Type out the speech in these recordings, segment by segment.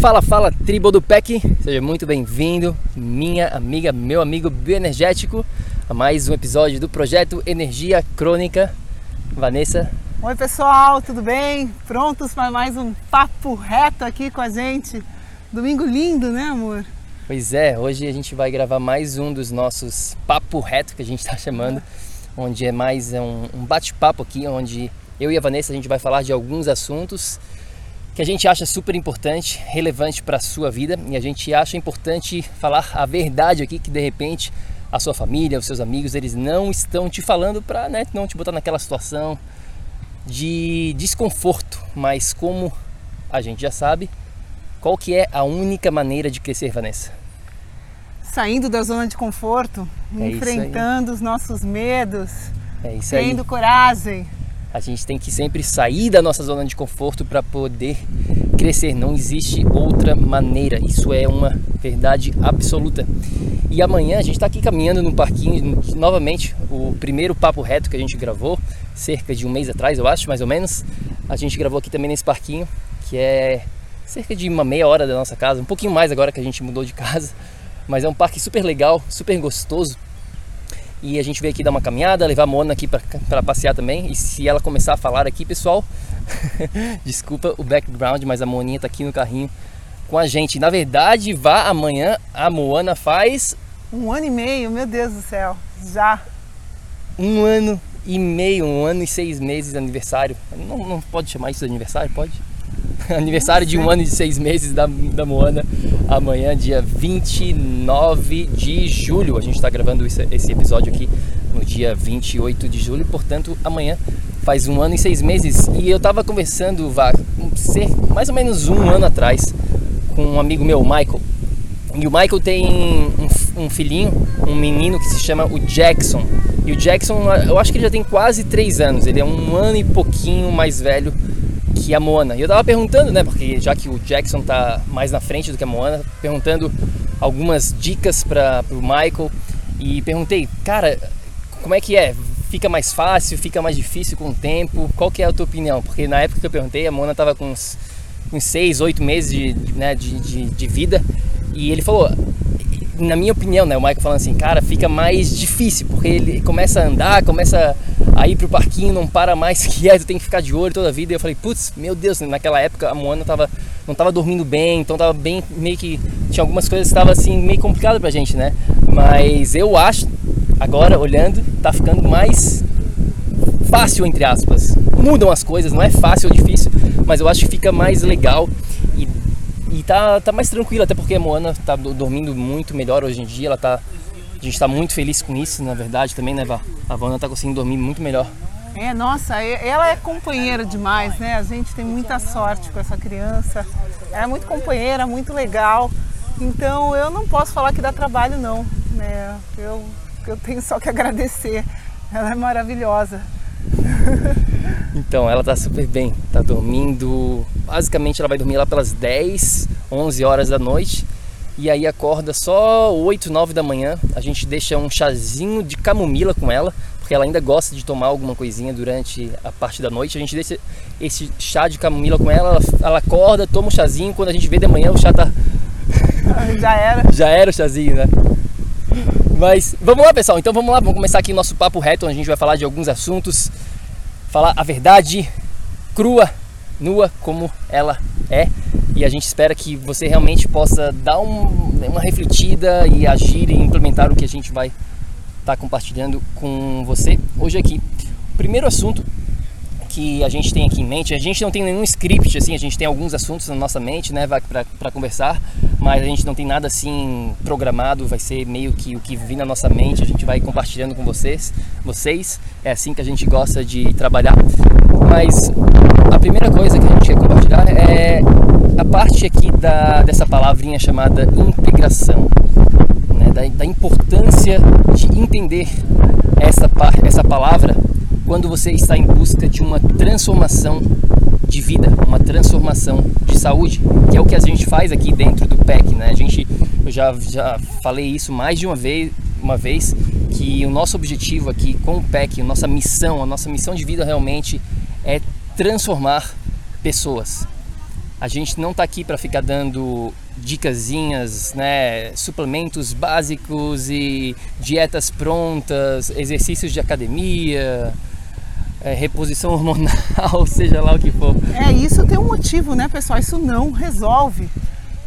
Fala, fala, tribo do PEC, seja muito bem-vindo, minha amiga, meu amigo bioenergético, a mais um episódio do projeto Energia Crônica. Vanessa. Oi, pessoal, tudo bem? Prontos para mais um papo reto aqui com a gente? Domingo lindo, né, amor? Pois é, hoje a gente vai gravar mais um dos nossos papo reto que a gente está chamando, onde é mais um, um bate-papo aqui, onde eu e a Vanessa a gente vai falar de alguns assuntos que a gente acha super importante, relevante para a sua vida e a gente acha importante falar a verdade aqui que de repente a sua família, os seus amigos, eles não estão te falando para né, não te botar naquela situação de desconforto, mas como a gente já sabe, qual que é a única maneira de crescer, Vanessa? Saindo da zona de conforto, é enfrentando os nossos medos, é tendo coragem, a gente tem que sempre sair da nossa zona de conforto para poder crescer. Não existe outra maneira. Isso é uma verdade absoluta. E amanhã a gente está aqui caminhando no parquinho, novamente, o primeiro papo reto que a gente gravou, cerca de um mês atrás, eu acho, mais ou menos. A gente gravou aqui também nesse parquinho, que é cerca de uma meia hora da nossa casa, um pouquinho mais agora que a gente mudou de casa. Mas é um parque super legal, super gostoso e a gente veio aqui dar uma caminhada, levar a Mona aqui para passear também. E se ela começar a falar aqui, pessoal, desculpa o background, mas a Moninha tá aqui no carrinho com a gente. Na verdade, vá amanhã, a Moana faz. Um ano e meio, meu Deus do céu, já. Um ano e meio, um ano e seis meses de aniversário. Não, não pode chamar isso de aniversário? Pode? aniversário de um ano e seis meses da, da Moana, amanhã, dia 29 de julho. A gente está gravando esse, esse episódio aqui no dia 28 de julho, portanto, amanhã faz um ano e seis meses. E eu estava conversando, vá, mais ou menos um ano atrás, com um amigo meu, Michael. E o Michael tem um, um, filhinho, um menino que se chama o Jackson. E o Jackson, eu acho que ele já tem quase três anos. Ele é um ano e pouquinho mais velho que a Moana. E eu tava perguntando, né, porque já que o Jackson tá mais na frente do que a Moana, perguntando algumas dicas para o Michael e perguntei, cara, como é que é? Fica mais fácil, fica mais difícil com o tempo? Qual que é a tua opinião? Porque na época que eu perguntei, a Moana tava com uns, uns seis, oito meses de, né, de, de, de vida e ele falou, na minha opinião, né, o Michael falando assim, cara, fica mais difícil, porque ele começa a andar, começa a ir pro parquinho, não para mais quieto, tem que ficar de olho toda a vida. E eu falei, putz, meu Deus, naquela época a Moana tava, não tava dormindo bem, então tava bem, meio que, tinha algumas coisas que estavam assim, meio complicado pra gente, né? Mas eu acho, agora olhando, tá ficando mais fácil, entre aspas. Mudam as coisas, não é fácil ou difícil, mas eu acho que fica mais legal e e tá, tá mais tranquila, até porque a Moana tá dormindo muito melhor hoje em dia. Ela tá, a gente está muito feliz com isso, na verdade, também, né, Vá? A Moana tá conseguindo dormir muito melhor. É, nossa, ela é companheira demais, né? A gente tem muita sorte com essa criança. Ela é muito companheira, muito legal. Então eu não posso falar que dá trabalho, não. Né? Eu, eu tenho só que agradecer. Ela é maravilhosa. Então, ela tá super bem, tá dormindo. Basicamente, ela vai dormir lá pelas 10, 11 horas da noite. E aí acorda só 8, 9 da manhã. A gente deixa um chazinho de camomila com ela, porque ela ainda gosta de tomar alguma coisinha durante a parte da noite. A gente deixa esse chá de camomila com ela, ela, acorda, toma um chazinho, quando a gente vê de manhã o chá tá. Já era. Já era o chazinho, né? Mas vamos lá, pessoal. Então vamos lá, vamos começar aqui nosso papo reto, onde a gente vai falar de alguns assuntos, falar a verdade crua, nua, como ela é. E a gente espera que você realmente possa dar um, uma refletida e agir e implementar o que a gente vai estar tá compartilhando com você hoje aqui. O primeiro assunto que a gente tem aqui em mente, a gente não tem nenhum script assim, a gente tem alguns assuntos na nossa mente, né, para conversar, mas a gente não tem nada assim programado, vai ser meio que o que vir na nossa mente, a gente vai compartilhando com vocês, vocês, é assim que a gente gosta de trabalhar. Mas a primeira coisa que a gente quer compartilhar é a parte aqui da, dessa palavrinha chamada integração da, da importância de entender essa, essa palavra quando você está em busca de uma transformação de vida, uma transformação de saúde, que é o que a gente faz aqui dentro do PEC, né? A gente, eu já, já falei isso mais de uma vez, uma vez, que o nosso objetivo aqui com o PEC, a nossa missão, a nossa missão de vida realmente é transformar pessoas. A gente não está aqui para ficar dando dicasinhas, né, suplementos básicos e dietas prontas, exercícios de academia, é, reposição hormonal, seja lá o que for. É, isso tem um motivo, né, pessoal? Isso não resolve.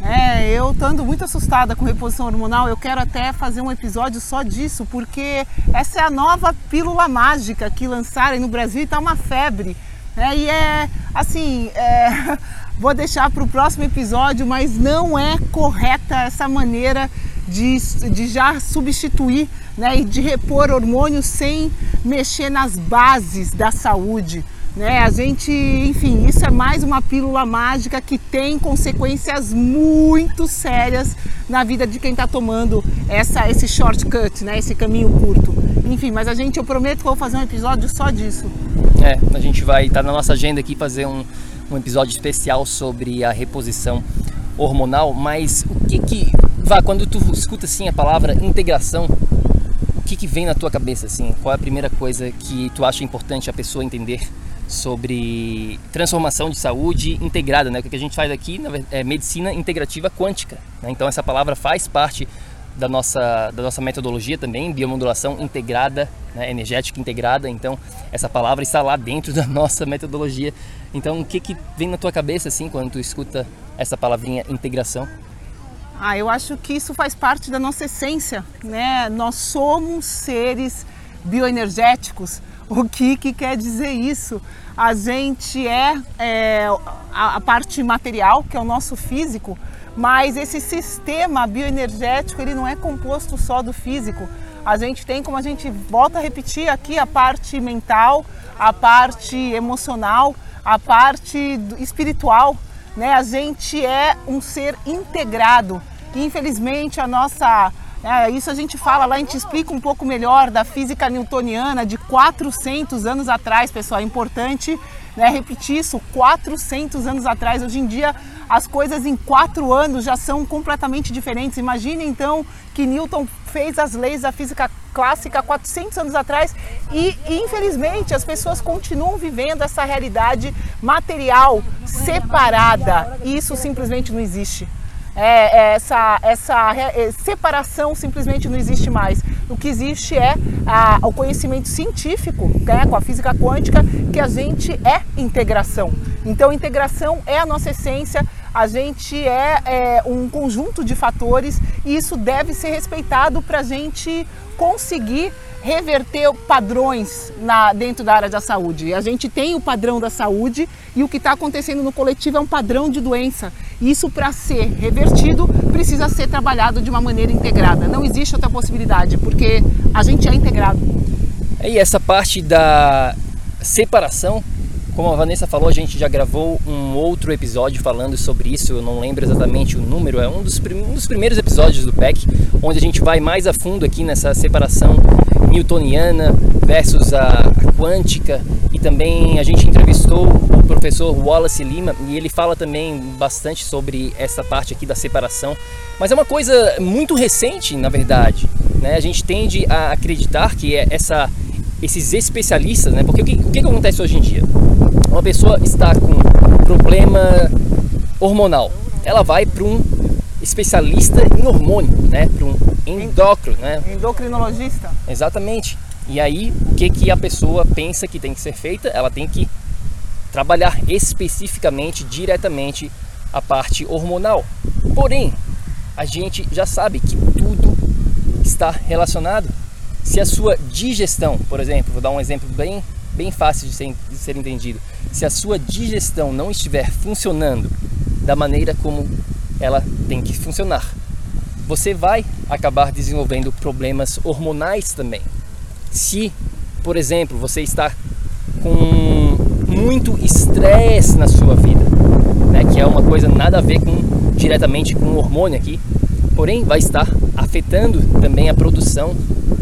É, eu estando muito assustada com reposição hormonal, eu quero até fazer um episódio só disso, porque essa é a nova pílula mágica que lançaram no Brasil e está uma febre. É, e é assim, é, vou deixar para o próximo episódio, mas não é correta essa maneira de, de já substituir né, e de repor hormônios sem mexer nas bases da saúde. Né? A gente, enfim, isso é mais uma pílula mágica que tem consequências muito sérias na vida de quem está tomando essa, esse shortcut, né? esse caminho curto. Enfim, mas a gente, eu prometo que vou fazer um episódio só disso. É, a gente vai estar tá na nossa agenda aqui fazer um, um episódio especial sobre a reposição hormonal, mas o que que vá quando tu escuta assim a palavra integração, o que que vem na tua cabeça assim? Qual é a primeira coisa que tu acha importante a pessoa entender sobre transformação de saúde integrada, né? O que a gente faz aqui é medicina integrativa quântica. Né? Então essa palavra faz parte da nossa, da nossa metodologia também, biomodulação integrada, né, energética integrada. Então, essa palavra está lá dentro da nossa metodologia. Então, o que, que vem na tua cabeça assim quando tu escuta essa palavrinha integração? Ah, eu acho que isso faz parte da nossa essência, né? Nós somos seres bioenergéticos. O que, que quer dizer isso? A gente é, é a, a parte material, que é o nosso físico, mas esse sistema bioenergético ele não é composto só do físico. A gente tem, como a gente volta a repetir aqui, a parte mental, a parte emocional, a parte espiritual. Né? A gente é um ser integrado. Infelizmente, a nossa é, isso a gente fala lá, a gente explica um pouco melhor da física newtoniana de 400 anos atrás, pessoal. É importante né, repetir isso, 400 anos atrás. Hoje em dia, as coisas em quatro anos já são completamente diferentes. Imagine então que Newton fez as leis da física clássica 400 anos atrás e, infelizmente, as pessoas continuam vivendo essa realidade material separada. Isso simplesmente não existe. É, é essa, essa é, separação simplesmente não existe mais. O que existe é a, o conhecimento científico, né, com a física quântica, que a gente é integração. Então, integração é a nossa essência, a gente é, é um conjunto de fatores e isso deve ser respeitado para a gente conseguir reverter padrões na, dentro da área da saúde. A gente tem o padrão da saúde e o que está acontecendo no coletivo é um padrão de doença. Isso, para ser revertido, precisa ser trabalhado de uma maneira integrada. Não existe outra possibilidade, porque a gente é integrado. E essa parte da separação como a Vanessa falou, a gente já gravou um outro episódio falando sobre isso, eu não lembro exatamente o número, é um dos primeiros episódios do PEC, onde a gente vai mais a fundo aqui nessa separação newtoniana versus a, a quântica e também a gente entrevistou o professor Wallace Lima e ele fala também bastante sobre essa parte aqui da separação, mas é uma coisa muito recente, na verdade. Né? A gente tende a acreditar que é essa esses especialistas, né? Porque o que, o que acontece hoje em dia? Uma pessoa está com problema hormonal, ela vai para um especialista em hormônio, né? Para um endócrino, né? Endocrinologista. Exatamente. E aí, o que, que a pessoa pensa que tem que ser feita? Ela tem que trabalhar especificamente, diretamente a parte hormonal. Porém, a gente já sabe que tudo está relacionado. Se a sua digestão, por exemplo, vou dar um exemplo bem, bem fácil de ser, de ser entendido. Se a sua digestão não estiver funcionando da maneira como ela tem que funcionar, você vai acabar desenvolvendo problemas hormonais também. Se, por exemplo, você está com muito estresse na sua vida, né, que é uma coisa nada a ver com diretamente com o hormônio aqui, porém vai estar afetando também a produção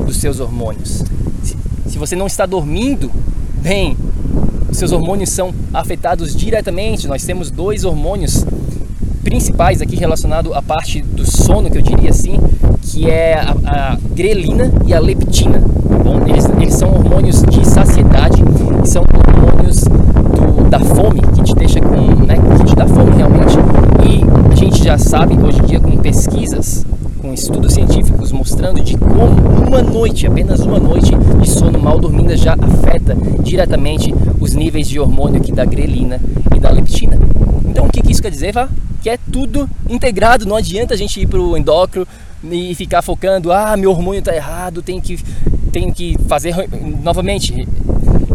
dos seus hormônios. Se, se você não está dormindo bem, seus hormônios são afetados diretamente. Nós temos dois hormônios principais aqui relacionado à parte do sono, que eu diria assim, que é a, a grelina e a leptina. Tá bom? Eles, eles são hormônios de saciedade, são hormônios do, da fome, que te deixa com, né, que te dá fome realmente. E a gente já sabe hoje em dia com pesquisas, com estudos científicos mostrando de como uma noite, apenas uma noite de sono mal dormida já afeta diretamente os níveis de hormônio aqui da grelina e da leptina. Então o que, que isso quer dizer, Vá? Que é tudo integrado, não adianta a gente ir para o endócrino e ficar focando, ah, meu hormônio está errado, tem que, tem que fazer novamente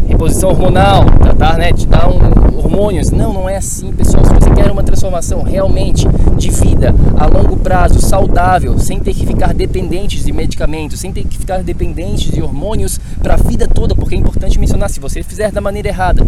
reposição hormonal, tratar, né, de dar um, hormônios. Não, não é assim, pessoal. Se você quer uma transformação realmente de vida a longo prazo, saudável, sem ter que ficar dependentes de medicamentos, sem ter que ficar dependentes de hormônios para a vida toda, porque é importante mencionar, se você fizer da maneira errada,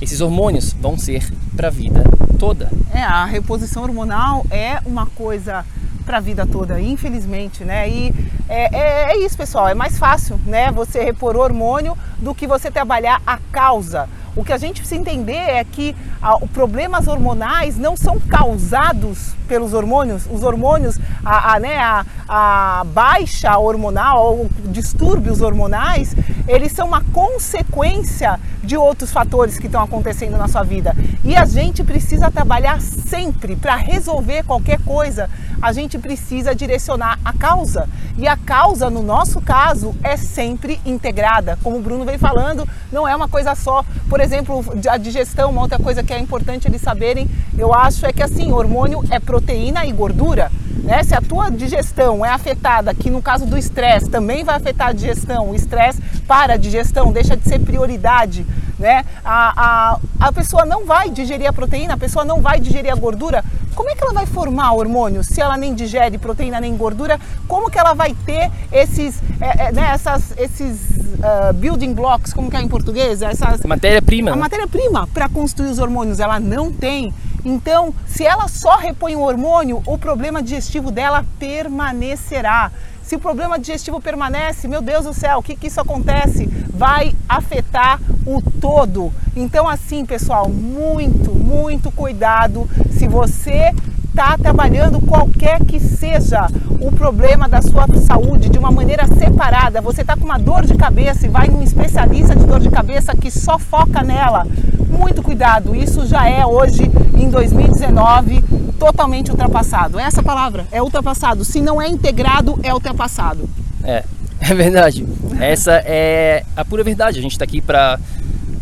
esses hormônios vão ser para a vida toda. É, a reposição hormonal é uma coisa para a vida toda, infelizmente, né? E é, é, é, isso, pessoal. É mais fácil, né? Você repor hormônio do que você trabalhar a causa. O que a gente precisa entender é que ah, problemas hormonais não são causados pelos hormônios. Os hormônios, a, a, né, a, a baixa hormonal ou distúrbios hormonais, eles são uma consequência de outros fatores que estão acontecendo na sua vida. E a gente precisa trabalhar sempre para resolver qualquer coisa. A gente precisa direcionar a causa. E a causa, no nosso caso, é sempre integrada. Como o Bruno vem falando, não é uma coisa só. Por exemplo, a digestão, uma outra coisa que é importante eles saberem, eu acho, é que assim, hormônio é proteína e gordura. Né? Se a tua digestão é afetada, que no caso do estresse também vai afetar a digestão, o estresse para a digestão, deixa de ser prioridade, né? A, a, a pessoa não vai digerir a proteína, a pessoa não vai digerir a gordura. Como é que ela vai formar hormônio se ela nem digere proteína nem gordura? Como que ela vai ter esses, é, é, né, essas, esses uh, building blocks, como que é em português? Essas matéria-prima. A matéria-prima para construir os hormônios, ela não tem. Então, se ela só repõe o hormônio, o problema digestivo dela permanecerá. Se o problema digestivo permanece, meu Deus do céu, o que, que isso acontece? Vai afetar o todo. Então, assim, pessoal, muito, muito cuidado. Se você está trabalhando qualquer que seja o problema da sua saúde de uma maneira separada, você está com uma dor de cabeça e vai num especialista de dor de cabeça que só foca nela, muito cuidado, isso já é hoje, em 2019, totalmente ultrapassado. Essa palavra é ultrapassado. Se não é integrado, é ultrapassado. É, é verdade. Essa é a pura verdade. A gente está aqui para,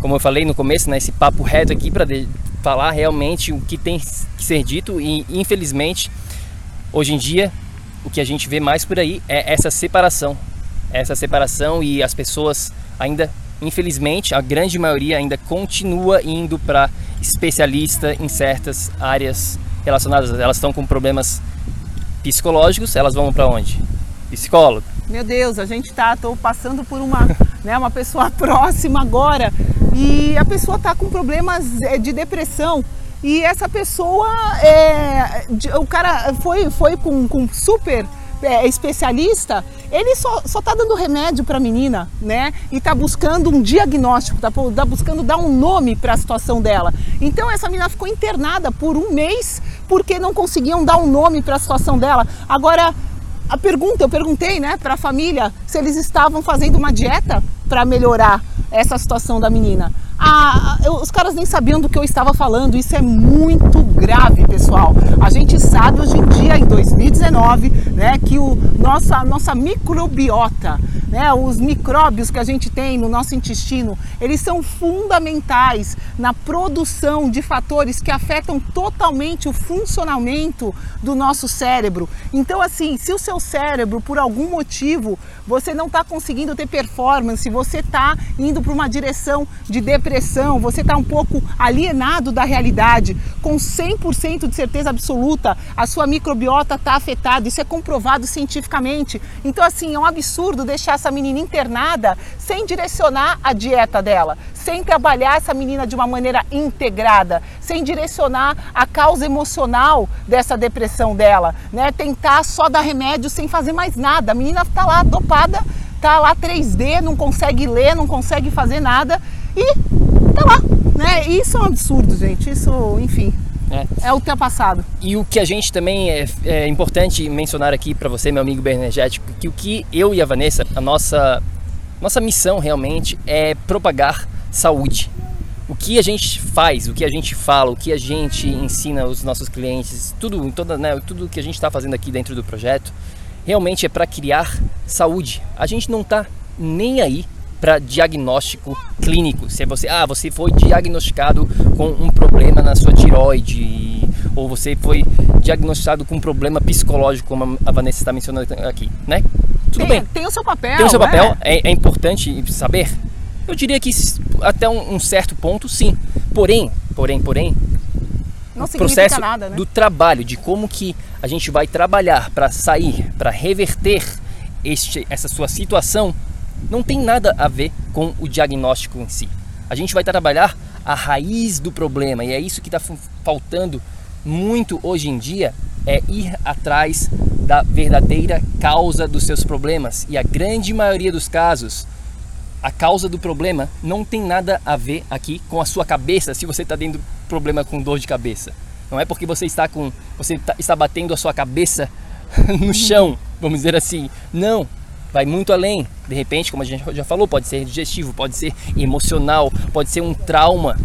como eu falei no começo, né, esse papo reto aqui para falar realmente o que tem que ser dito e infelizmente hoje em dia o que a gente vê mais por aí é essa separação, essa separação e as pessoas ainda infelizmente a grande maioria ainda continua indo para especialista em certas áreas relacionadas, elas estão com problemas psicológicos, elas vão para onde? Psicólogo. Meu Deus, a gente tá, tô passando por uma, né, uma pessoa próxima agora e a pessoa está com problemas é, de depressão. E essa pessoa, é, o cara foi, foi com, com super é, especialista, ele só, só tá dando remédio para a menina, né? E tá buscando um diagnóstico, tá, tá buscando dar um nome para a situação dela. Então essa menina ficou internada por um mês porque não conseguiam dar um nome para a situação dela. Agora, a pergunta, eu perguntei, né, para a família se eles estavam fazendo uma dieta para melhorar essa situação da menina? Ah, eu, os caras nem sabiam do que eu estava falando. Isso é muito grave, pessoal. A gente sabe hoje em dia, em 2019, né, que o nossa nossa microbiota, né, os micróbios que a gente tem no nosso intestino, eles são fundamentais na produção de fatores que afetam totalmente o funcionamento do nosso cérebro. Então, assim, se o seu cérebro, por algum motivo, você não está conseguindo ter performance, você está indo para uma direção de depressão, você está um pouco alienado da realidade, com 100% de certeza absoluta, a sua microbiota está afetada. Isso é comprovado cientificamente. Então, assim, é um absurdo deixar essa menina internada sem direcionar a dieta dela, sem trabalhar essa menina de uma maneira integrada, sem direcionar a causa emocional dessa depressão dela, né? Tentar só dar remédio sem fazer mais nada. A menina está lá dopada, tá lá 3D, não consegue ler, não consegue fazer nada e tá lá, né? Isso é um absurdo, gente. Isso, enfim, é. é ultrapassado. E o que a gente também é, é importante mencionar aqui para você, meu amigo bioenergético, que o que eu e a Vanessa, a nossa nossa missão realmente é propagar saúde. O que a gente faz, o que a gente fala, o que a gente ensina aos nossos clientes, tudo, toda, né, tudo que a gente está fazendo aqui dentro do projeto, realmente é para criar saúde. A gente não está nem aí para diagnóstico clínico. Se você, ah, você foi diagnosticado com um problema na sua tiroide, ou você foi diagnosticado com um problema psicológico, como a Vanessa está mencionando aqui, né? Tudo tem, bem. Tem o seu papel. Tem o seu papel, é, é, é importante saber. Eu diria que até um, um, certo ponto, sim. Porém, porém, porém, não processo nada, né? do trabalho, de como que a gente vai trabalhar para sair, para reverter este, essa sua situação, não tem nada a ver com o diagnóstico em si. A gente vai trabalhar a raiz do problema e é isso que está faltando muito hoje em dia é ir atrás da verdadeira causa dos seus problemas. E a grande maioria dos casos a causa do problema não tem nada a ver aqui com a sua cabeça se você está tendo problema com dor de cabeça. Não é porque você está com você tá, está batendo a sua cabeça no chão vamos dizer assim. Não vai muito além. De repente, como a gente já falou, pode ser digestivo, pode ser emocional, pode ser um trauma,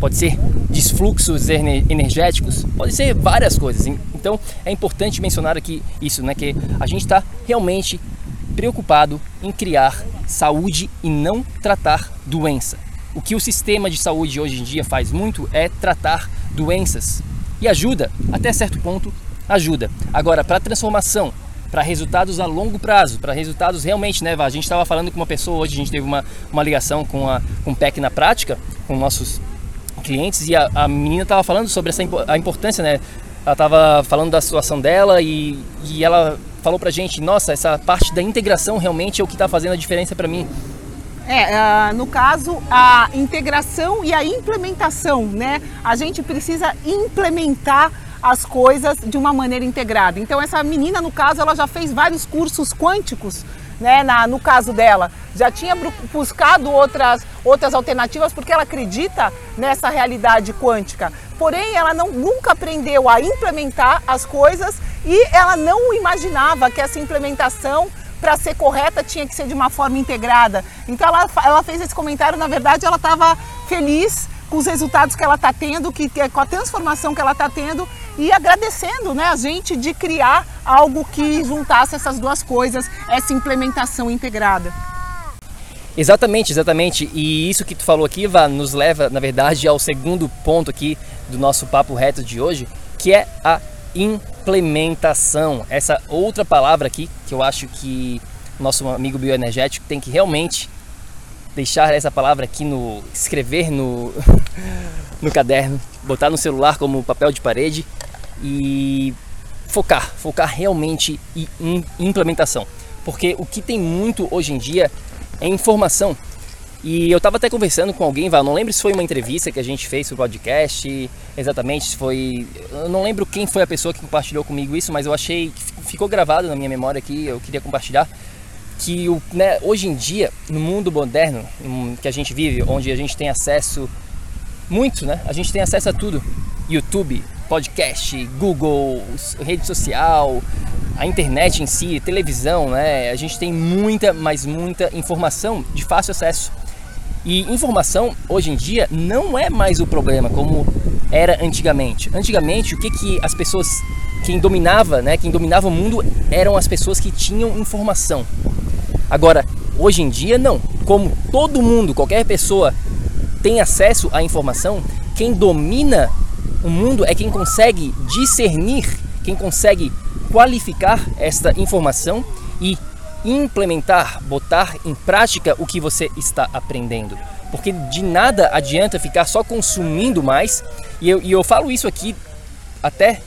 pode ser desfluxos energéticos, pode ser várias coisas. Então é importante mencionar aqui isso, né? Que a gente está realmente preocupado em criar saúde e não tratar doença. O que o sistema de saúde hoje em dia faz muito é tratar doenças e ajuda, até certo ponto, ajuda. Agora, para a transformação para resultados a longo prazo, para resultados realmente, né, A gente estava falando com uma pessoa hoje, a gente teve uma, uma ligação com, a, com o PEC na prática, com nossos clientes, e a, a menina estava falando sobre essa, a importância, né? Ela estava falando da situação dela e, e ela falou pra gente, nossa, essa parte da integração realmente é o que está fazendo a diferença para mim. É, uh, no caso, a integração e a implementação, né? A gente precisa implementar as coisas de uma maneira integrada. Então essa menina, no caso, ela já fez vários cursos quânticos, né, na, no caso dela, já tinha buscado outras, outras alternativas porque ela acredita nessa realidade quântica. Porém, ela não, nunca aprendeu a implementar as coisas e ela não imaginava que essa implementação para ser correta tinha que ser de uma forma integrada. Então ela, ela fez esse comentário, na verdade ela estava feliz com os resultados que ela está tendo, que, que, com a transformação que ela está tendo e agradecendo né, a gente de criar algo que juntasse essas duas coisas, essa implementação integrada. Exatamente, exatamente. E isso que tu falou aqui, Vá, nos leva, na verdade, ao segundo ponto aqui do nosso papo reto de hoje, que é a implementação. Essa outra palavra aqui que eu acho que nosso amigo bioenergético tem que realmente deixar essa palavra aqui no escrever no no caderno, botar no celular como papel de parede e focar, focar realmente em implementação. Porque o que tem muito hoje em dia é informação. E eu estava até conversando com alguém, Val, não lembro se foi uma entrevista que a gente fez no podcast, exatamente, se foi. Eu não lembro quem foi a pessoa que compartilhou comigo isso, mas eu achei que ficou gravado na minha memória aqui, eu queria compartilhar. Que o, né, hoje em dia, no mundo moderno que a gente vive, onde a gente tem acesso muito, né? A gente tem acesso a tudo: YouTube, podcast, Google, rede social, a internet em si, televisão, né? A gente tem muita, mas muita informação de fácil acesso. E informação hoje em dia não é mais o problema como era antigamente. Antigamente, o que que as pessoas quem dominava, né, quem dominava o mundo eram as pessoas que tinham informação. Agora, hoje em dia não. Como todo mundo, qualquer pessoa tem acesso à informação, quem domina o mundo é quem consegue discernir, quem consegue qualificar esta informação e implementar, botar em prática o que você está aprendendo. Porque de nada adianta ficar só consumindo mais, e eu, e eu falo isso aqui até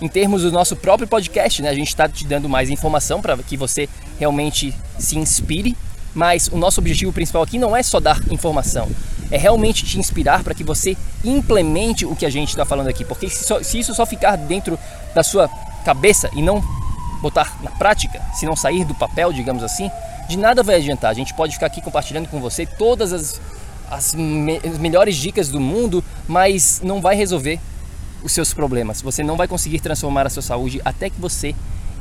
em termos do nosso próprio podcast, né? A gente está te dando mais informação para que você realmente se inspire, mas o nosso objetivo principal aqui não é só dar informação, é realmente te inspirar para que você implemente o que a gente está falando aqui, porque se, só, se isso só ficar dentro da sua cabeça e não botar na prática, se não sair do papel, digamos assim, de nada vai adiantar. A gente pode ficar aqui compartilhando com você todas as, as, me, as melhores dicas do mundo, mas não vai resolver os seus problemas. Você não vai conseguir transformar a sua saúde até que você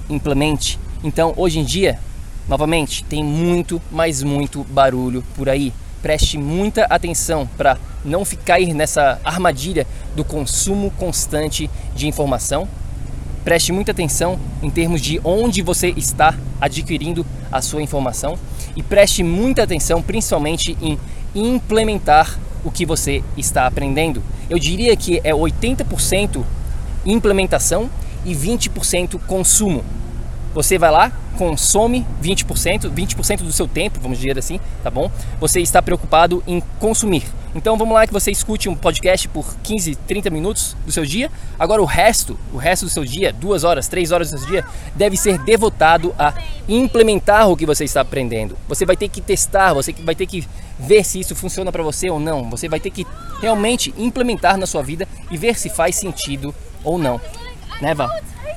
implemente. Então, hoje em dia, novamente, tem muito, mas muito barulho por aí. Preste muita atenção para não ficar nessa armadilha do consumo constante de informação Preste muita atenção em termos de onde você está adquirindo a sua informação e preste muita atenção principalmente em implementar o que você está aprendendo. Eu diria que é 80% implementação e 20% consumo. Você vai lá, consome 20%, 20% do seu tempo, vamos dizer assim, tá bom? Você está preocupado em consumir. Então vamos lá que você escute um podcast por 15, 30 minutos do seu dia. Agora o resto, o resto do seu dia, duas horas, três horas do seu dia, deve ser devotado a implementar o que você está aprendendo. Você vai ter que testar, você vai ter que ver se isso funciona para você ou não. Você vai ter que realmente implementar na sua vida e ver se faz sentido ou não. Né, Val?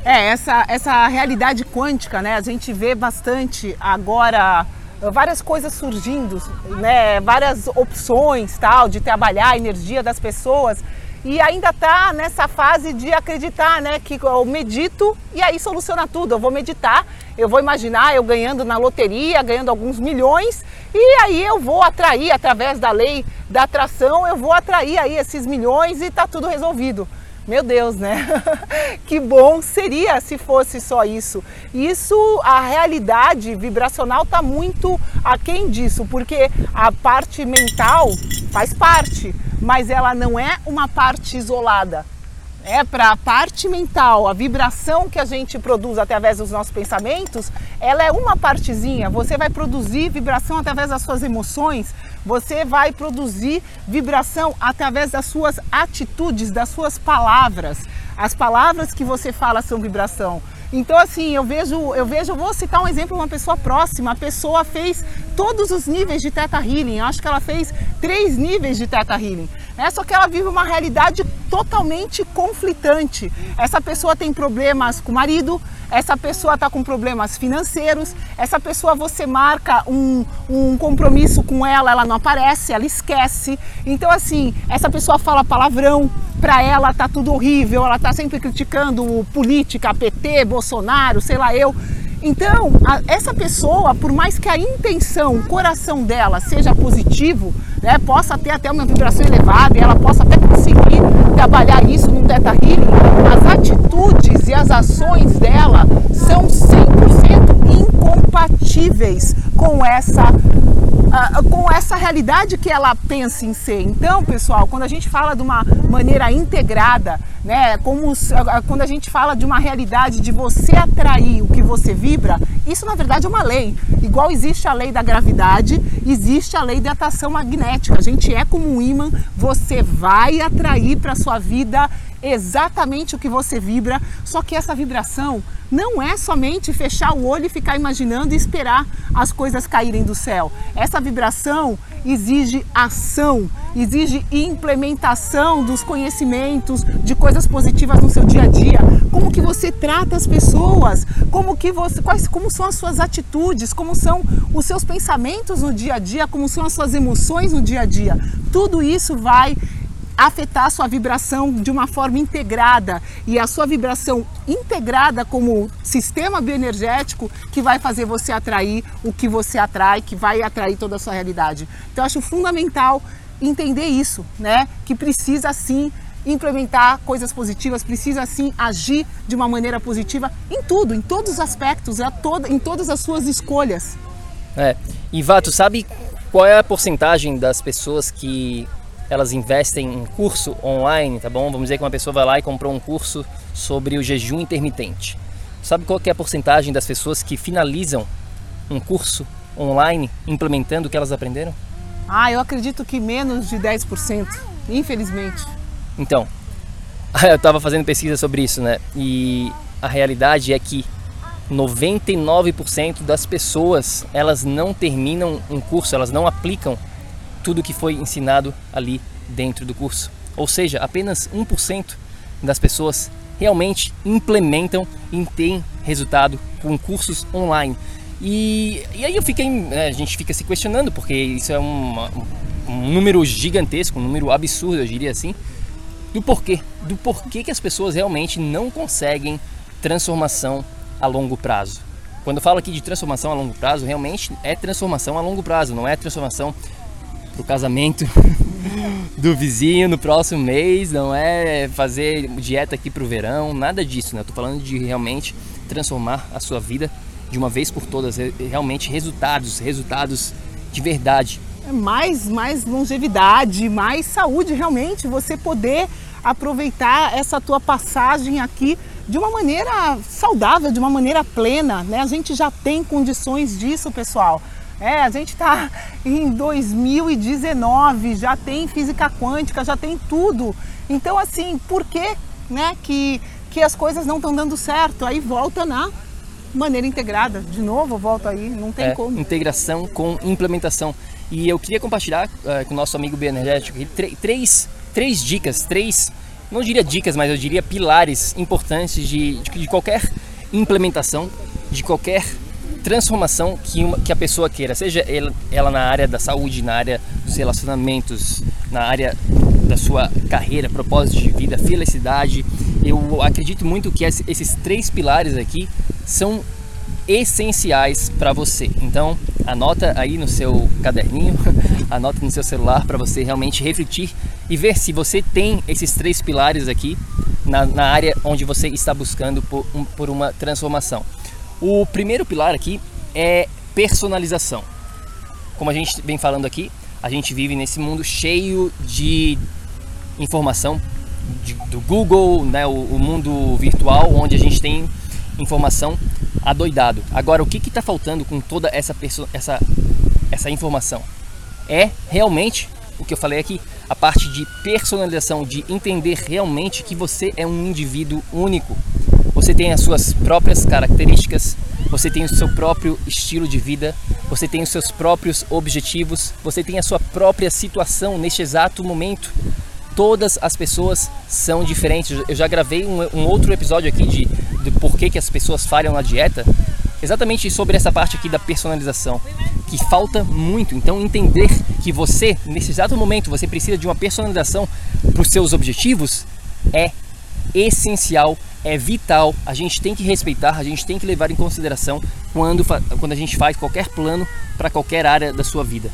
É, essa, essa realidade quântica, né? A gente vê bastante agora várias coisas surgindo, né? Várias opções tal de trabalhar a energia das pessoas e ainda está nessa fase de acreditar, né, que eu medito e aí soluciona tudo. Eu vou meditar, eu vou imaginar eu ganhando na loteria, ganhando alguns milhões e aí eu vou atrair através da lei da atração, eu vou atrair aí esses milhões e está tudo resolvido. Meu Deus, né? que bom seria se fosse só isso. Isso, a realidade vibracional está muito aquém disso, porque a parte mental faz parte, mas ela não é uma parte isolada é para a parte mental, a vibração que a gente produz através dos nossos pensamentos, ela é uma partezinha. Você vai produzir vibração através das suas emoções, você vai produzir vibração através das suas atitudes, das suas palavras. As palavras que você fala são vibração. Então, assim, eu vejo, eu vejo, eu vou citar um exemplo, uma pessoa próxima. A pessoa fez todos os níveis de Teta Healing. Acho que ela fez três níveis de Teta Healing. É Só que ela vive uma realidade totalmente conflitante. Essa pessoa tem problemas com o marido, essa pessoa está com problemas financeiros, essa pessoa você marca um, um compromisso com ela, ela não aparece, ela esquece. Então, assim, essa pessoa fala palavrão, para ela tá tudo horrível, ela tá sempre criticando política, PT, Bolsonaro, sei lá eu. Então, a, essa pessoa, por mais que a intenção, o coração dela seja positivo, né, possa ter até uma vibração elevada e ela possa até conseguir trabalhar isso no Teta Healing, as atitudes e as ações dela são 100% incompatíveis com essa com essa realidade que ela pensa em ser. Então, pessoal, quando a gente fala de uma maneira integrada, né, como quando a gente fala de uma realidade de você atrair o que você vibra, isso na verdade é uma lei. Igual existe a lei da gravidade, existe a lei da atração magnética. A gente é como um imã, você vai atrair para sua vida exatamente o que você vibra, só que essa vibração não é somente fechar o olho e ficar imaginando e esperar as coisas caírem do céu. Essa vibração exige ação, exige implementação dos conhecimentos, de coisas positivas no seu dia a dia. Como que você trata as pessoas, como que você, quais, como são as suas atitudes, como são os seus pensamentos no dia a dia, como são as suas emoções no dia a dia. Tudo isso vai afetar a sua vibração de uma forma integrada e a sua vibração integrada como sistema bioenergético que vai fazer você atrair o que você atrai, que vai atrair toda a sua realidade. Então acho fundamental entender isso, né? Que precisa sim implementar coisas positivas, precisa sim agir de uma maneira positiva em tudo, em todos os aspectos, em todas as suas escolhas. É. E Vato, sabe qual é a porcentagem das pessoas que elas investem em curso online, tá bom? Vamos dizer que uma pessoa vai lá e comprou um curso sobre o jejum intermitente. Sabe qual é a porcentagem das pessoas que finalizam um curso online implementando o que elas aprenderam? Ah, eu acredito que menos de 10%, infelizmente. Então, eu estava fazendo pesquisa sobre isso, né? E a realidade é que 99% das pessoas, elas não terminam um curso, elas não aplicam tudo que foi ensinado ali dentro do curso. Ou seja, apenas 1% das pessoas realmente implementam e têm resultado com cursos online. E, e aí eu fiquei, né, a gente fica se questionando, porque isso é um número gigantesco, um número absurdo, eu diria assim, do porquê. Do porquê que as pessoas realmente não conseguem transformação a longo prazo. Quando eu falo aqui de transformação a longo prazo, realmente é transformação a longo prazo, não é transformação pro casamento do vizinho no próximo mês, não é fazer dieta aqui pro verão, nada disso, né? Eu tô falando de realmente transformar a sua vida de uma vez por todas, realmente resultados, resultados de verdade. É mais, mais longevidade, mais saúde, realmente, você poder aproveitar essa tua passagem aqui de uma maneira saudável, de uma maneira plena, né? A gente já tem condições disso, pessoal. É, a gente está em 2019, já tem física quântica, já tem tudo. Então, assim, por que, né, que, que as coisas não estão dando certo? Aí volta na maneira integrada. De novo, volta aí, não tem é, como. Integração com implementação. E eu queria compartilhar uh, com o nosso amigo bioenergético três, três dicas, três, não diria dicas, mas eu diria pilares importantes de, de, de qualquer implementação, de qualquer transformação que, uma, que a pessoa queira, seja ela, ela na área da saúde, na área dos relacionamentos, na área da sua carreira, propósito de vida, felicidade. Eu acredito muito que esses três pilares aqui são essenciais para você. Então, anota aí no seu caderninho, anota no seu celular para você realmente refletir e ver se você tem esses três pilares aqui na, na área onde você está buscando por, um, por uma transformação. O primeiro pilar aqui é personalização. Como a gente vem falando aqui, a gente vive nesse mundo cheio de informação de, do Google, né, o, o, mundo virtual, onde a gente tem informação adoidado. Agora, o que está faltando com toda essa, essa, essa informação? É realmente o que eu falei aqui, a parte de personalização, de entender realmente que você é um indivíduo único, você tem as suas próprias características, você tem o seu próprio estilo de vida, você tem os seus próprios objetivos, você tem a sua própria situação neste exato momento. Todas as pessoas são diferentes. Eu já gravei um, um outro episódio aqui de, de por que, que as pessoas falham na dieta, exatamente sobre essa parte aqui da personalização, que falta muito. Então, entender que você, nesse exato momento, você precisa de uma personalização para os seus objetivos é essencial é vital, a gente tem que respeitar, a gente tem que levar em consideração quando, quando a gente faz qualquer plano para qualquer área da sua vida.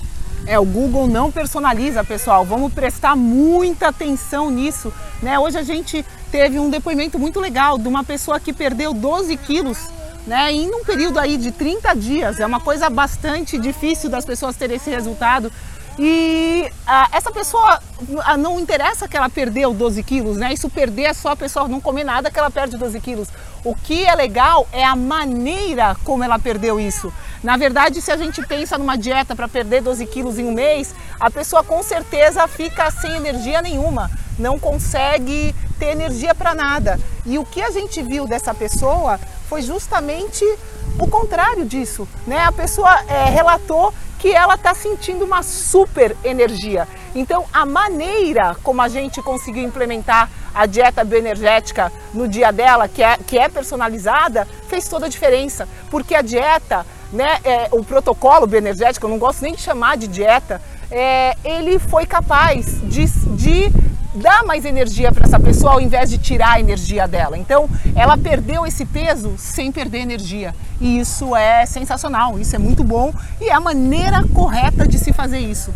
É, o Google não personaliza, pessoal. Vamos prestar muita atenção nisso. Né? Hoje a gente teve um depoimento muito legal de uma pessoa que perdeu 12 quilos né, em um período aí de 30 dias. É uma coisa bastante difícil das pessoas terem esse resultado. E ah, essa pessoa ah, não interessa que ela perdeu 12 quilos, né? Isso perder é só a pessoa não comer nada que ela perde 12 quilos. O que é legal é a maneira como ela perdeu isso. Na verdade, se a gente pensa numa dieta para perder 12 quilos em um mês, a pessoa com certeza fica sem energia nenhuma, não consegue ter energia para nada. E o que a gente viu dessa pessoa foi justamente o contrário disso, né? A pessoa é, relatou que ela está sentindo uma super energia. Então, a maneira como a gente conseguiu implementar a dieta bioenergética no dia dela, que é, que é personalizada, fez toda a diferença. Porque a dieta, né, é, o protocolo bioenergético, eu não gosto nem de chamar de dieta, é, ele foi capaz de, de dar mais energia para essa pessoa ao invés de tirar a energia dela. Então, ela perdeu esse peso sem perder energia. E isso é sensacional, isso é muito bom e é a maneira correta de se fazer isso.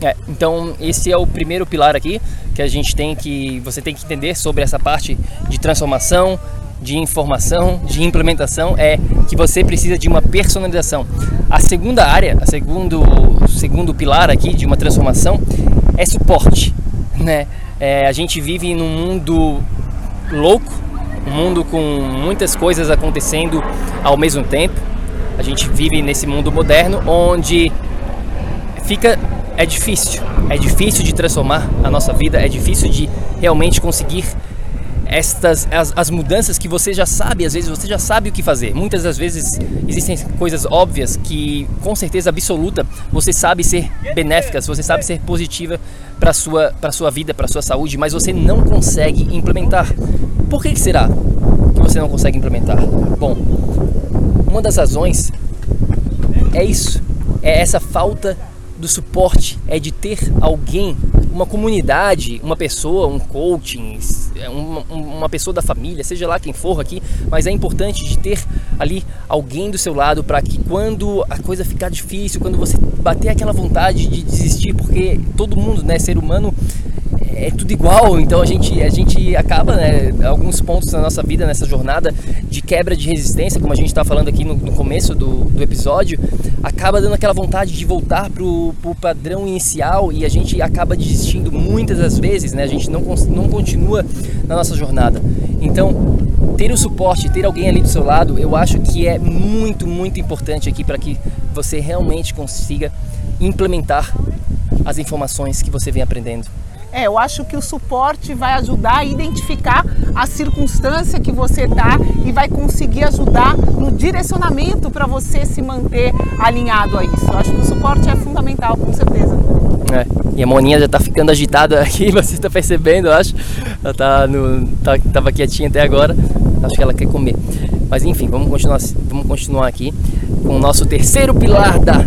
É, então esse é o primeiro pilar aqui que a gente tem que você tem que entender sobre essa parte de transformação, de informação, de implementação é que você precisa de uma personalização. A segunda área, a segundo segundo pilar aqui de uma transformação é suporte, né? É, a gente vive num mundo louco, um mundo com muitas coisas acontecendo ao mesmo tempo. A gente vive nesse mundo moderno onde fica é difícil, é difícil de transformar a nossa vida, é difícil de realmente conseguir estas as, as, mudanças que você já sabe, às vezes você já sabe o que fazer. Muitas das vezes existem coisas óbvias que com certeza absoluta você sabe ser benéficas, você sabe ser positiva para sua para sua vida, para sua saúde, mas você não consegue implementar. Por que, que será que você não consegue implementar? Bom, uma das razões é isso, é essa falta do suporte, é de ter alguém, uma comunidade, uma pessoa, um coaching, é, uma, uma pessoa da família, seja lá quem for aqui, mas é importante de ter ali alguém do seu lado para que quando a coisa ficar difícil, quando você bater aquela vontade de desistir, porque todo mundo, né, ser humano, é tudo igual, então a gente, a gente acaba, né, alguns pontos na nossa vida, nessa jornada de quebra de resistência, como a gente está falando aqui no, no começo do, do, episódio, acaba dando aquela vontade de voltar para o padrão inicial e a gente acaba desistindo muitas das vezes, né, a gente não, não continua na nossa jornada. Então, ter o suporte, ter alguém ali do seu lado, eu acho que é muito, muito importante aqui para que você realmente consiga implementar as informações que você vem aprendendo. É, eu acho que o suporte vai ajudar a identificar a circunstância que você está e vai conseguir ajudar no direcionamento para você se manter alinhado a isso. Eu acho que o suporte é fundamental, com certeza. É, e a Moninha já está ficando agitada aqui, você está percebendo, eu acho. Ela tá no, tá, tava quietinha até agora. Acho que ela quer comer. Mas enfim, vamos continuar, vamos continuar aqui com o nosso terceiro pilar da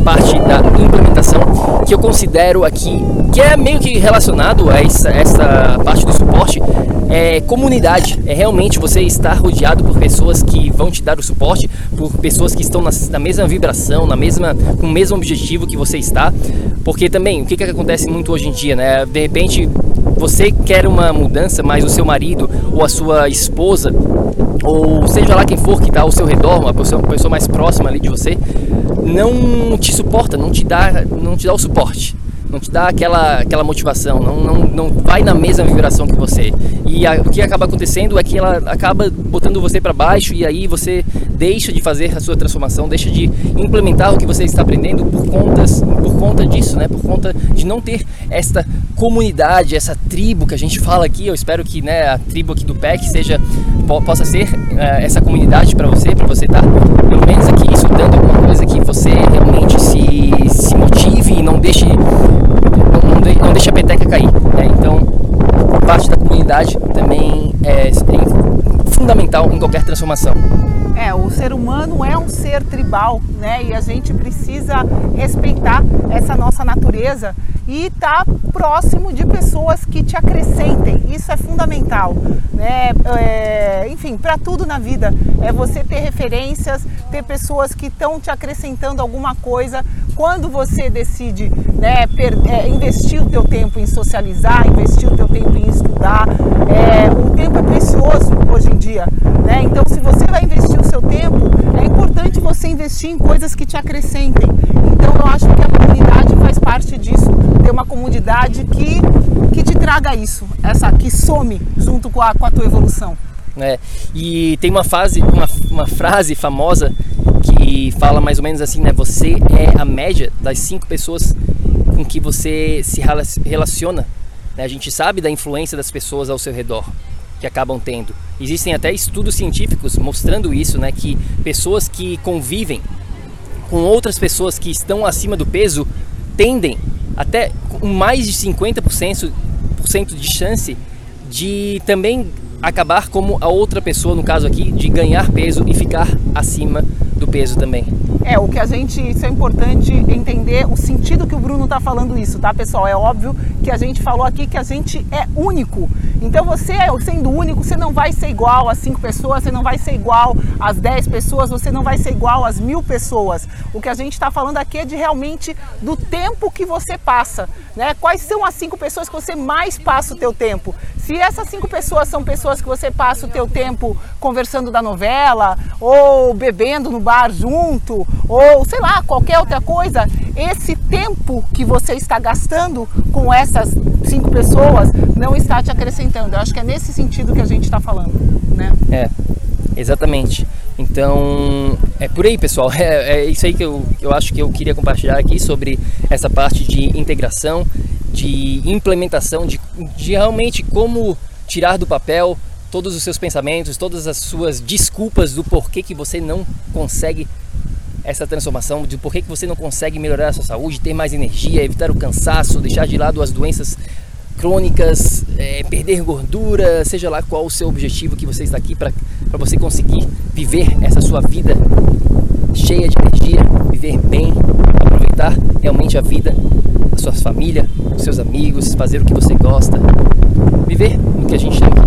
parte da implementação que eu considero aqui que é meio que relacionado a essa, essa parte do suporte é comunidade. É realmente você estar rodeado por pessoas que vão te dar o suporte por pessoas que estão na, na mesma vibração na mesma com o mesmo objetivo que você está. Porque também o que, que acontece muito hoje em dia né? De repente você quer uma mudança mas o seu marido ou a sua esposa ou seja lá quem for que está ao seu redor, uma pessoa, uma pessoa mais próxima ali de você, não te suporta, não te dá, não te dá o suporte não te dá aquela, aquela motivação, não, não, não vai na mesma vibração que você. E a, o que acaba acontecendo é que ela acaba botando você para baixo e aí você deixa de fazer a sua transformação, deixa de implementar o que você está aprendendo por, contas, por conta disso, né? por conta de não ter esta comunidade, essa tribo que a gente fala aqui. Eu espero que né, a tribo aqui do PEC seja, possa ser uh, essa comunidade para você, para você estar tá, pelo menos aqui estudando alguma coisa que você realmente se, se motive e não deixe não, de, não deixa a peteca cair. Né? Então, parte da comunidade também é, é fundamental em qualquer transformação. É, o ser humano é um ser tribal, né? E a gente precisa respeitar essa nossa natureza e estar tá próximo de pessoas que te acrescentem. Isso é fundamental, né? É, enfim, para tudo na vida é você ter referências, ter pessoas que estão te acrescentando alguma coisa. Quando você decide né, per, é, investir o teu tempo em socializar, investir o teu tempo em estudar, é, o tempo é precioso hoje em dia, né? Então, se você vai investir o seu tempo, é importante você investir em coisas que te acrescentem. Então, eu acho que a comunidade faz parte disso, ter uma comunidade que, que te traga isso, essa que some junto com a, com a tua evolução. É, e tem uma, fase, uma, uma frase famosa que fala mais ou menos assim, né? Você é a média das cinco pessoas com que você se relaciona. Né? A gente sabe da influência das pessoas ao seu redor que acabam tendo. Existem até estudos científicos mostrando isso, né? Que pessoas que convivem com outras pessoas que estão acima do peso tendem até com mais de 50% de chance de também acabar como a outra pessoa, no caso aqui, de ganhar peso e ficar acima do peso também. É, o que a gente, isso é importante entender o sentido que o Bruno está falando isso, tá, pessoal? É óbvio que a gente falou aqui que a gente é único. Então você, sendo único, você não vai ser igual a cinco pessoas, você não vai ser igual às dez pessoas, você não vai ser igual às mil pessoas. O que a gente está falando aqui é de realmente do tempo que você passa, né? Quais são as cinco pessoas que você mais passa o teu tempo? Se essas cinco pessoas são pessoas que você passa o teu tempo conversando da novela, ou bebendo no bar junto, ou sei lá, qualquer outra coisa, esse tempo que você está gastando com essas cinco pessoas não está te acrescentando. Eu acho que é nesse sentido que a gente está falando, né? É, exatamente. Então, é por aí, pessoal. É, é, isso aí que eu, eu acho que eu queria compartilhar aqui sobre essa parte de integração, de implementação, de, de realmente como tirar do papel todos os seus pensamentos, todas as suas desculpas do porquê que você não consegue essa transformação, de porquê que você não consegue melhorar a sua saúde, ter mais energia, evitar o cansaço, deixar de lado as doenças crônicas, é, perder gordura, seja lá qual o seu objetivo que você está aqui para você conseguir viver essa sua vida cheia de energia, viver bem, aproveitar realmente a vida, a sua família, os seus amigos, fazer o que você gosta, viver o que a gente chama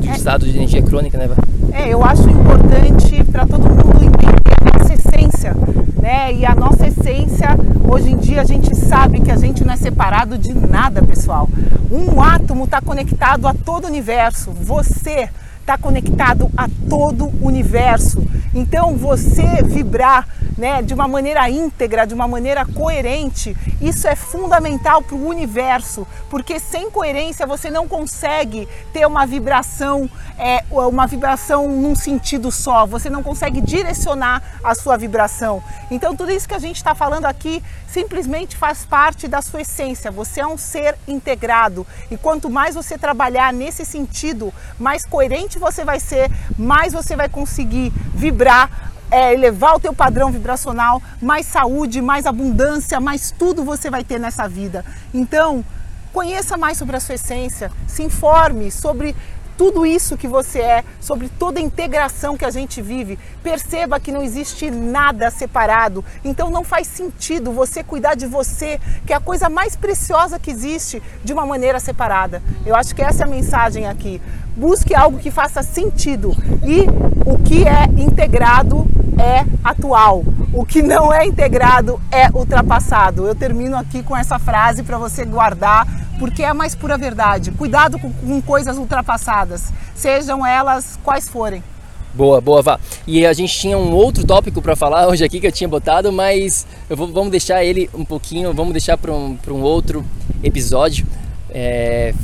de é. estado de energia crônica, né? É, eu acho importante para todo mundo entender a nossa essência, né? E a nossa essência, hoje em dia a gente sabe que a gente não é separado de nada, pessoal. Um átomo está conectado a todo o universo. Você está conectado a todo o universo. Então, você vibrar né, de uma maneira íntegra, de uma maneira coerente, isso é fundamental para o universo, porque sem coerência você não consegue ter uma vibração, é, uma vibração num sentido só, você não consegue direcionar a sua vibração. Então, tudo isso que a gente está falando aqui simplesmente faz parte da sua essência. Você é um ser integrado e quanto mais você trabalhar nesse sentido, mais coerente você vai ser, mais você vai conseguir vibrar é, elevar o teu padrão vibracional, mais saúde, mais abundância, mais tudo você vai ter nessa vida. Então, conheça mais sobre a sua essência, se informe sobre tudo isso que você é, sobre toda a integração que a gente vive. Perceba que não existe nada separado. Então não faz sentido você cuidar de você, que é a coisa mais preciosa que existe, de uma maneira separada. Eu acho que essa é a mensagem aqui. Busque algo que faça sentido e o que é integrado é atual. O que não é integrado é ultrapassado. Eu termino aqui com essa frase para você guardar porque é a mais pura verdade. Cuidado com, com coisas ultrapassadas, sejam elas quais forem. Boa, boa, Vá. E a gente tinha um outro tópico para falar hoje aqui que eu tinha botado, mas vou, vamos deixar ele um pouquinho, vamos deixar para um, um outro episódio. É,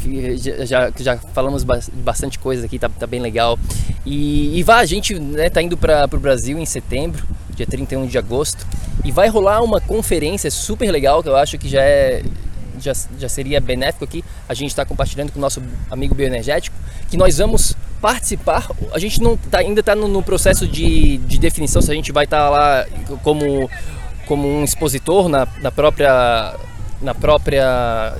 já, já falamos bastante coisa aqui, tá, tá bem legal. E, e Vá, a gente né, tá indo para o Brasil em setembro, dia 31 de agosto, e vai rolar uma conferência super legal que eu acho que já é já, já seria benéfico aqui, a gente está compartilhando com o nosso amigo bioenergético, que nós vamos participar. A gente não tá, ainda está no, no, processo de, de definição se a gente vai estar tá lá como, como um expositor na, na própria na própria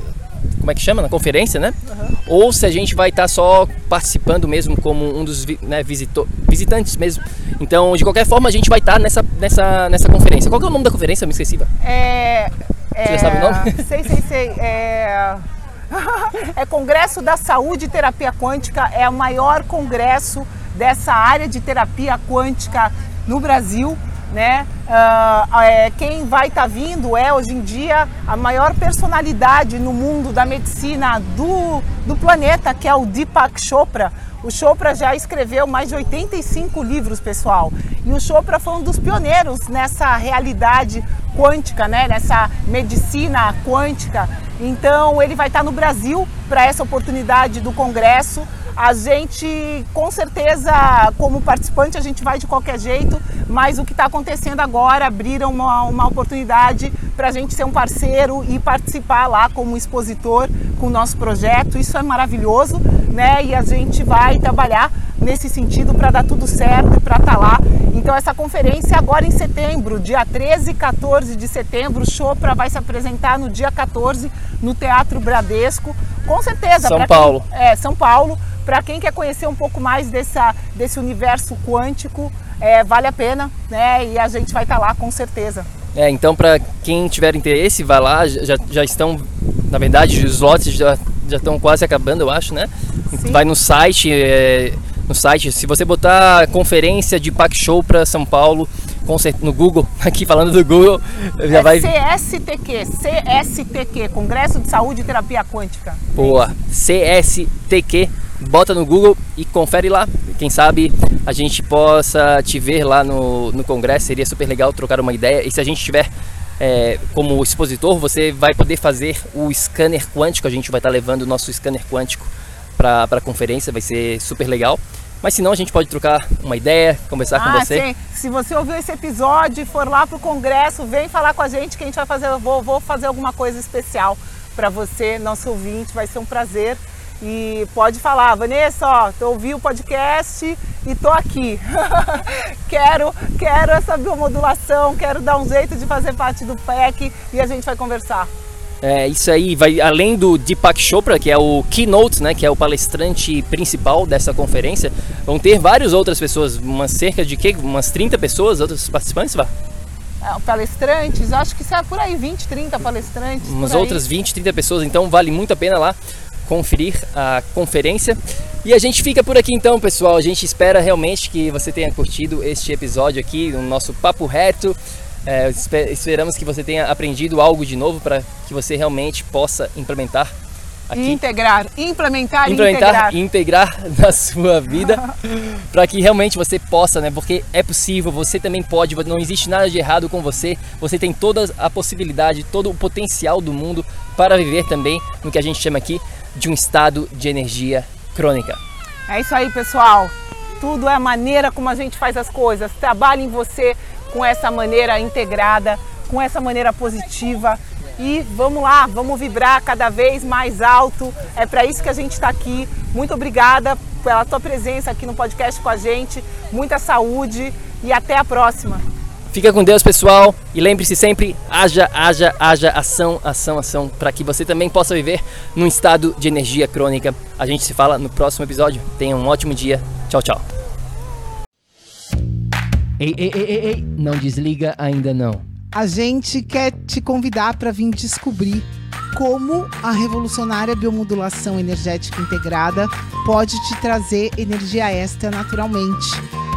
como é que chama? Na conferência, né? Uhum. Ou se a gente vai estar tá só participando mesmo como um dos né, visitantes mesmo. Então, de qualquer forma, a gente vai estar tá nessa, nessa, nessa conferência. Qual é o nome da conferência? Me esqueci. É, você já sabe o nome? É, sei, sei, sei. É... é Congresso da Saúde e Terapia Quântica, é o maior congresso dessa área de terapia quântica no Brasil. Né? Uh, é, quem vai estar tá vindo é hoje em dia a maior personalidade no mundo da medicina do, do planeta, que é o Deepak Chopra. O Chopra já escreveu mais de 85 livros, pessoal. E o Chopra foi um dos pioneiros nessa realidade quântica, né? nessa medicina quântica. Então ele vai estar no Brasil para essa oportunidade do congresso. A gente, com certeza, como participante, a gente vai de qualquer jeito, mas o que está acontecendo agora, abriram uma, uma oportunidade para a gente ser um parceiro e participar lá como expositor com o nosso projeto. Isso é maravilhoso, né? E a gente vai trabalhar nesse sentido para dar tudo certo, para estar tá lá. Então essa conferência é agora em setembro, dia 13 e 14 de setembro, o Chopra vai se apresentar no dia 14 no Teatro Bradesco. Com certeza. São Paulo. Quem, é, São Paulo. Para quem quer conhecer um pouco mais dessa, desse universo quântico, é, vale a pena, né? E a gente vai estar tá lá com certeza. É, então para quem tiver interesse, vai lá, já, já estão, na verdade, os lotes já, já estão quase acabando, eu acho, né? Sim. Vai no site, é, no site, se você botar conferência de Pac Show para São Paulo, no Google, aqui falando do Google, já é vai. CSTQ, CSTQ, Congresso de Saúde e Terapia Quântica. Boa, CSTQ, bota no Google e confere lá. Quem sabe a gente possa te ver lá no, no Congresso, seria super legal trocar uma ideia. E se a gente tiver é, como expositor, você vai poder fazer o scanner quântico. A gente vai estar levando o nosso scanner quântico para a conferência, vai ser super legal. Mas se não, a gente pode trocar uma ideia, conversar ah, com você. Sim. Se você ouviu esse episódio e for lá para o congresso, vem falar com a gente que a gente vai fazer, vou, vou fazer alguma coisa especial para você, nosso ouvinte, vai ser um prazer. E pode falar, Vanessa, ó, eu ouvi o podcast e tô aqui. quero, quero essa biomodulação, quero dar um jeito de fazer parte do PEC e a gente vai conversar. É, isso aí vai além do Deepak Chopra, que é o keynote, né, que é o palestrante principal dessa conferência, vão ter várias outras pessoas, umas cerca de que, umas 30 pessoas, outros participantes, vá? É, palestrantes, acho que é por aí 20, 30 palestrantes. Umas outras 20, 30 pessoas, então vale muito a pena lá conferir a conferência. E a gente fica por aqui então, pessoal. A gente espera realmente que você tenha curtido este episódio aqui, o nosso papo reto. É, esperamos que você tenha aprendido algo de novo para que você realmente possa implementar aqui. Integrar, implementar, implementar e integrar. integrar na sua vida para que realmente você possa, né? Porque é possível, você também pode, não existe nada de errado com você. Você tem toda a possibilidade, todo o potencial do mundo para viver também no que a gente chama aqui de um estado de energia crônica. É isso aí, pessoal. Tudo é a maneira como a gente faz as coisas. Trabalhe em você, com essa maneira integrada, com essa maneira positiva. E vamos lá, vamos vibrar cada vez mais alto. É para isso que a gente está aqui. Muito obrigada pela tua presença aqui no podcast com a gente. Muita saúde e até a próxima. Fica com Deus, pessoal. E lembre-se sempre: haja, haja, haja, ação, ação, ação, para que você também possa viver num estado de energia crônica. A gente se fala no próximo episódio. Tenha um ótimo dia. Tchau, tchau. Ei, ei, ei, ei, ei, não desliga ainda não. A gente quer te convidar para vir descobrir como a revolucionária biomodulação energética integrada pode te trazer energia extra naturalmente,